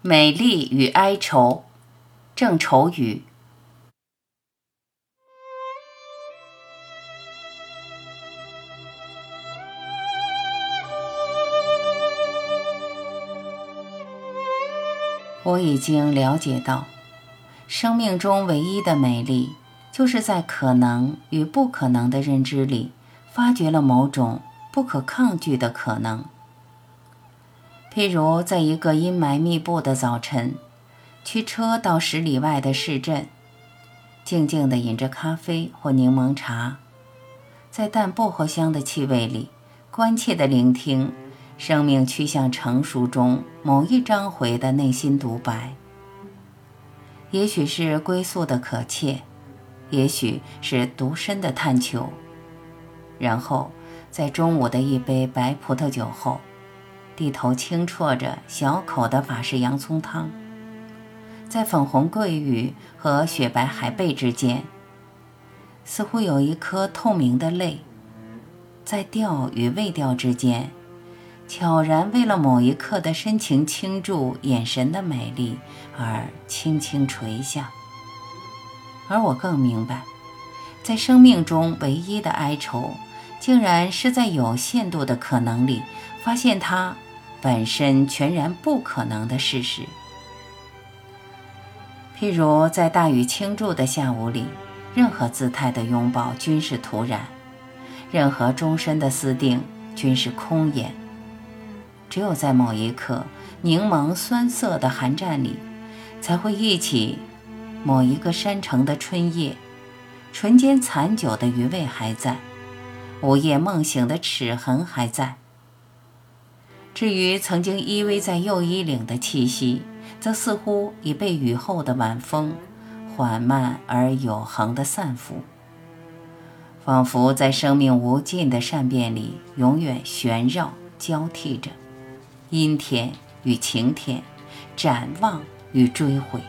美丽与哀愁，郑愁予。我已经了解到，生命中唯一的美丽，就是在可能与不可能的认知里，发掘了某种不可抗拒的可能。譬如，在一个阴霾密布的早晨，驱车到十里外的市镇，静静地饮着咖啡或柠檬茶，在淡薄荷香的气味里，关切地聆听生命趋向成熟中某一章回的内心独白。也许是归宿的可切，也许是独身的探求。然后，在中午的一杯白葡萄酒后。低头轻啜着小口的法式洋葱汤，在粉红桂鱼和雪白海贝之间，似乎有一颗透明的泪，在调与未调之间，悄然为了某一刻的深情倾注眼神的美丽而轻轻垂下。而我更明白，在生命中唯一的哀愁，竟然是在有限度的可能里发现它。本身全然不可能的事实，譬如在大雨倾注的下午里，任何姿态的拥抱均是徒然，任何终身的私定均是空言。只有在某一刻，柠檬酸涩的寒战里，才会忆起某一个山城的春夜，唇间残酒的余味还在，午夜梦醒的齿痕还在。至于曾经依偎在右衣领的气息，则似乎已被雨后的晚风缓慢而有恒地散拂，仿佛在生命无尽的善变里永远旋绕交替着，阴天与晴天，展望与追悔。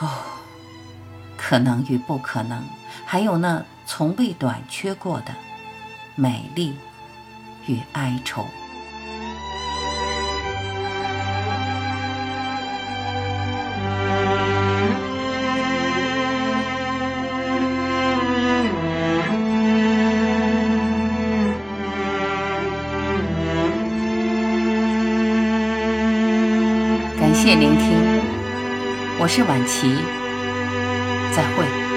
哦，可能与不可能，还有那从未短缺过的美丽。与哀愁。感谢聆听，我是晚琪，再会。